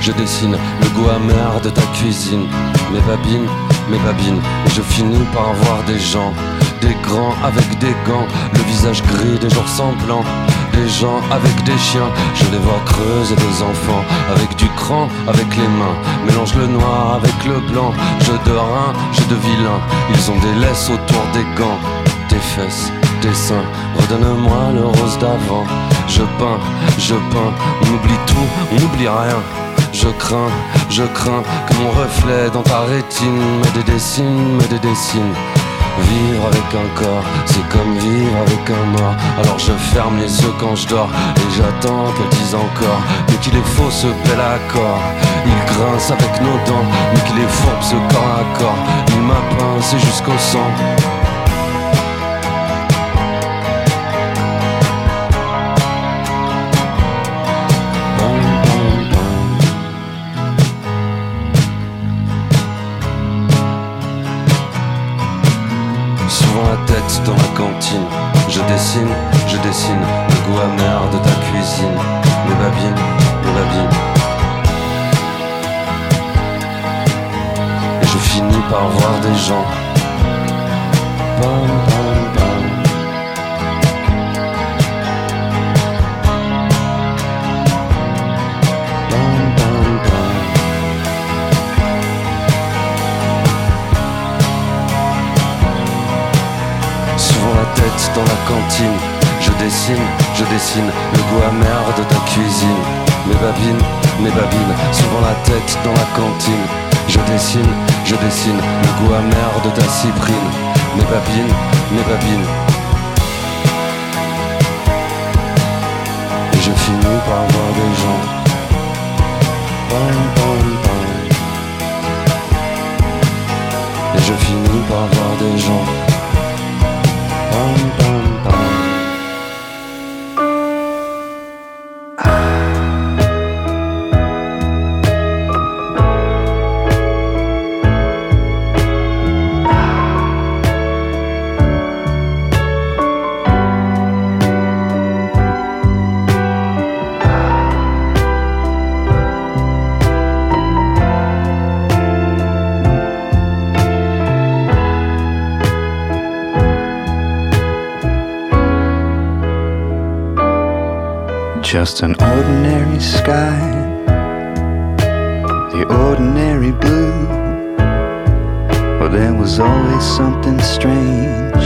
je dessine le goût amer de ta cuisine. Mes babines, mes babines, je finis par voir des gens, des grands avec des gants, le visage gris des jours semblants. Des gens avec des chiens, je les vois creuser des enfants Avec du cran, avec les mains Mélange le noir avec le blanc Je de rein, je de vilain Ils ont des laisses autour des gants Des fesses, Redonne-moi le rose d'avant Je peins, je peins On oublie tout, on n'oublie rien je crains, je crains que mon reflet dans ta rétine me dédessine, me dédessine. Vivre avec un corps, c'est comme vivre avec un mort. Alors je ferme les yeux quand je dors et j'attends qu'elle dise encore. Mais qu'il est faux ce bel accord. Il grince avec nos dents, mais qu'il est fourbe ce corps à corps. Il m'a pincé jusqu'au sang. Voir des gens. dans la cantine. Je dessine, je dessine le goût amer de ta cuisine. Mes babines, mes babines, souvent la tête dans la cantine. Je dessine, je dessine le goût amer de ta cyprine. Mes babines, mes babines. Et je finis par voir des gens. Et je finis par voir des gens. Just an ordinary sky, the ordinary blue. Well, there was always something strange.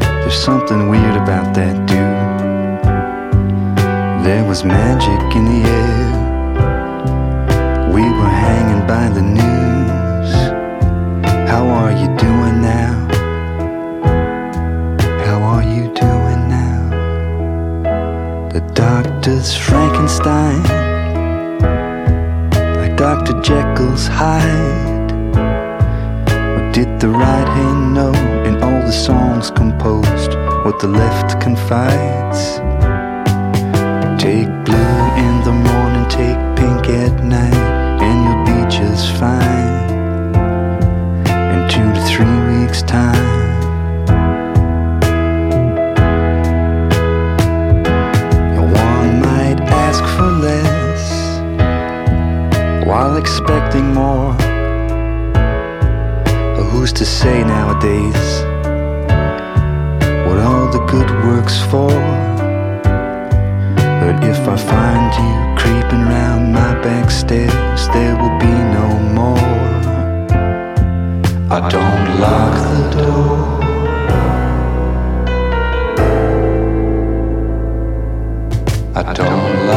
There's something weird about that dude. There was magic in the air. We were hanging by the news. Doctor's Frankenstein, like Dr. Jekyll's Hyde. What did the right hand know in all the songs composed? What the left confides? Take blue in the morning, take pink at night, and you'll be just fine. In two to three weeks' time. Expecting more. Who's to say nowadays what all the good works for? But if I find you creeping round my back stairs, there will be no more. I don't lock the door. I don't lock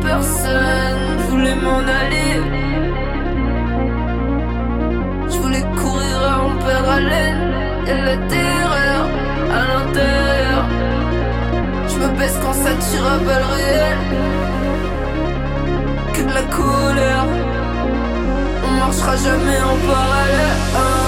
personne. Je voulais m'en aller. Je voulais courir à en perdre haleine. Et la terreur à l'intérieur. Je me baisse quand ça tire à balles réelles. Que de la colère. On marchera jamais en parallèle.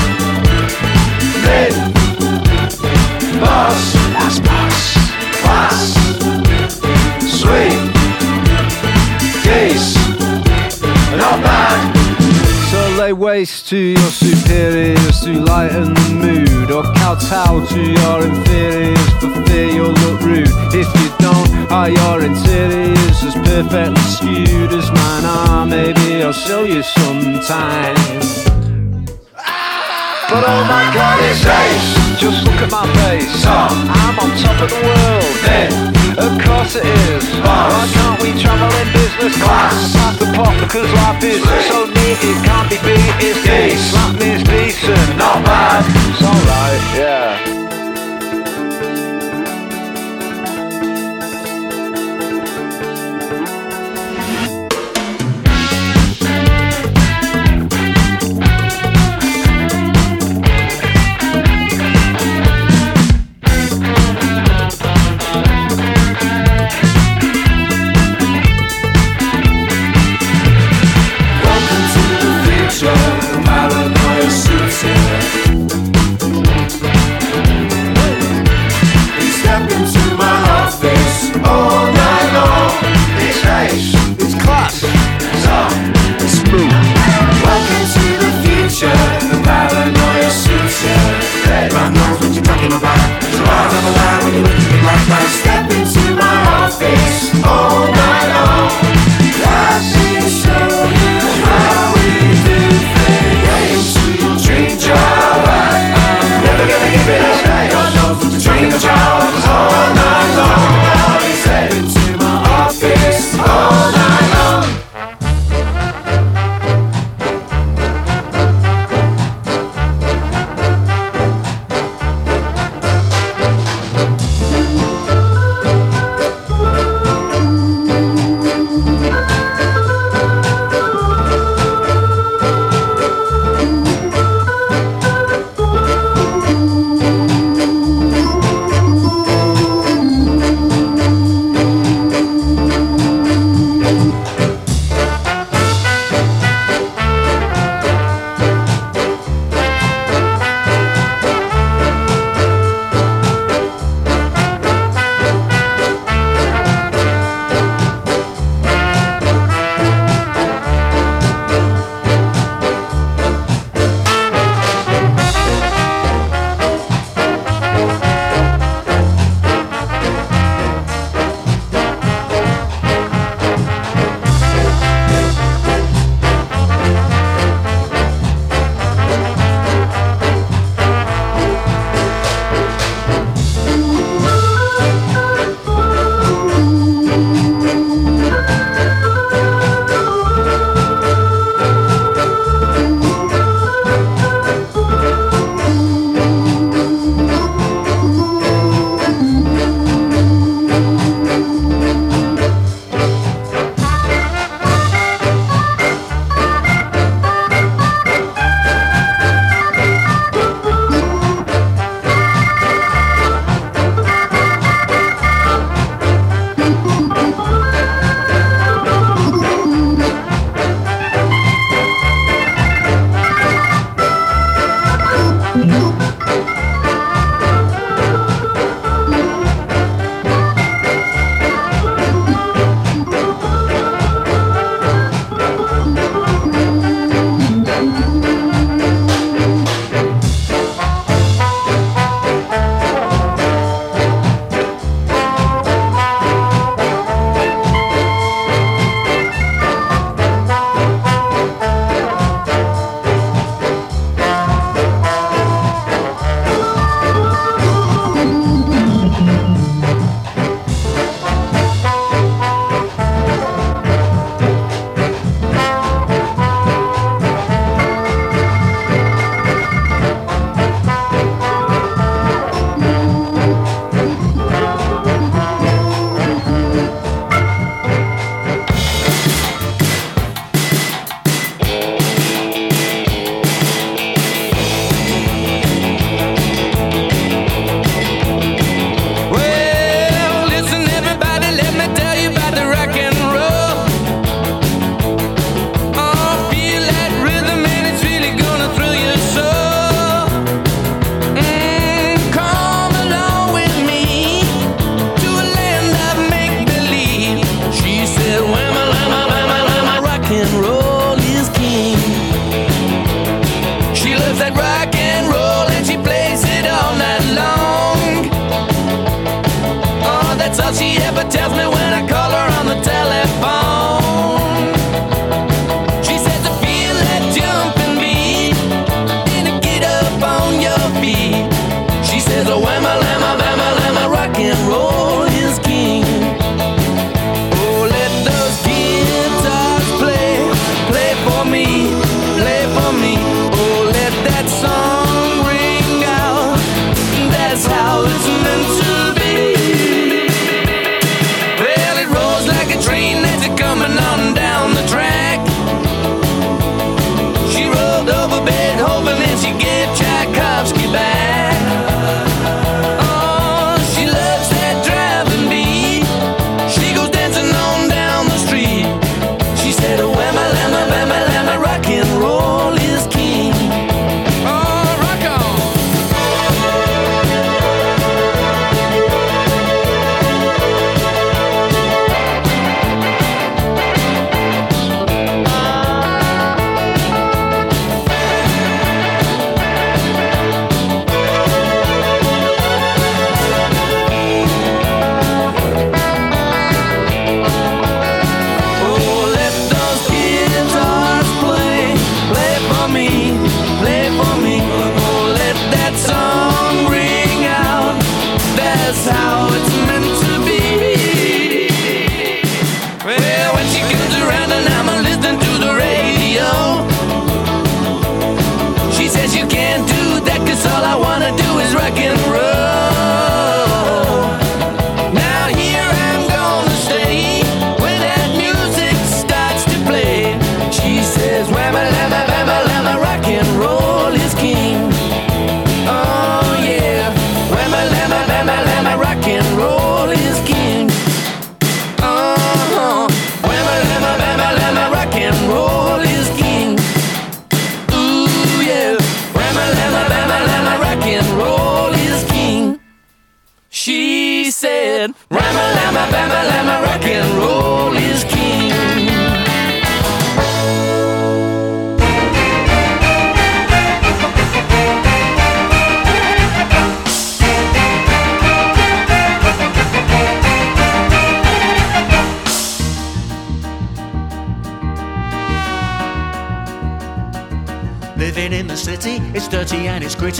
Waste to your superiors to lighten the mood, or kowtow to your inferiors for fear you'll look rude. If you don't, are your interiors as perfectly skewed as mine are? Maybe I'll show you sometime. But oh my god, it's ace. Just look at my face. I'm on top of the world. Then, of course it is. Why can't we travel in business class? Pass the pot because life is so neat it can't be beat. It's decent. That means decent, not bad. It's alright, yeah.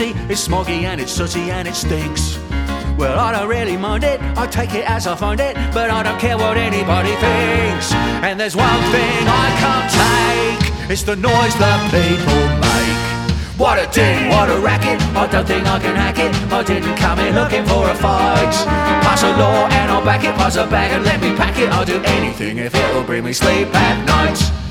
It's gritty, smoggy and it's sooty and it stinks. Well, I don't really mind it, I take it as I find it, but I don't care what anybody thinks. And there's one thing I can't take, it's the noise that people make. What a din, what a racket, I don't think I can hack it, I didn't come in looking for a fight. Pass a law and I'll back it, pass a bag and let me pack it, I'll do anything if it'll bring me sleep at night.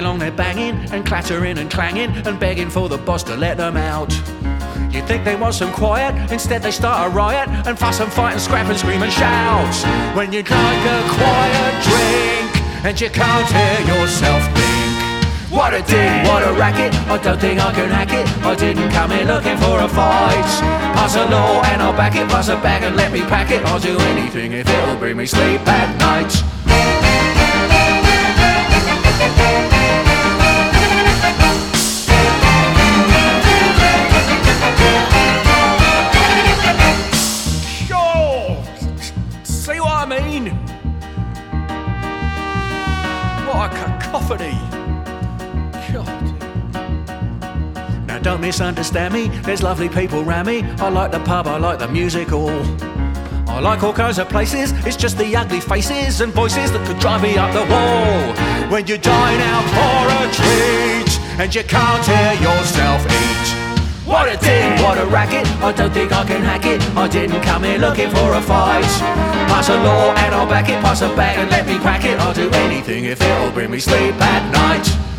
Long they're banging and clattering and clanging and begging for the boss to let them out. You'd think they want some quiet, instead they start a riot and fuss and fight and scrap and scream and shout. When you'd like a quiet drink and you can't hear yourself think. What a din, what a racket, I don't think I can hack it. I didn't come in looking for a fight. Pass a law and I'll back it, pass a bag and let me pack it. I'll do anything if it'll bring me sleep at night. Don't misunderstand me, there's lovely people round me. I like the pub, I like the music hall. I like all kinds of places, it's just the ugly faces and voices that could drive me up the wall. When you dine out for a treat and you can't hear yourself eat. What a din, what a racket, I don't think I can hack it. I didn't come here looking for a fight. Pass a law and I'll back it, pass a bag and let me pack it. I'll do anything if it'll bring me sleep at night.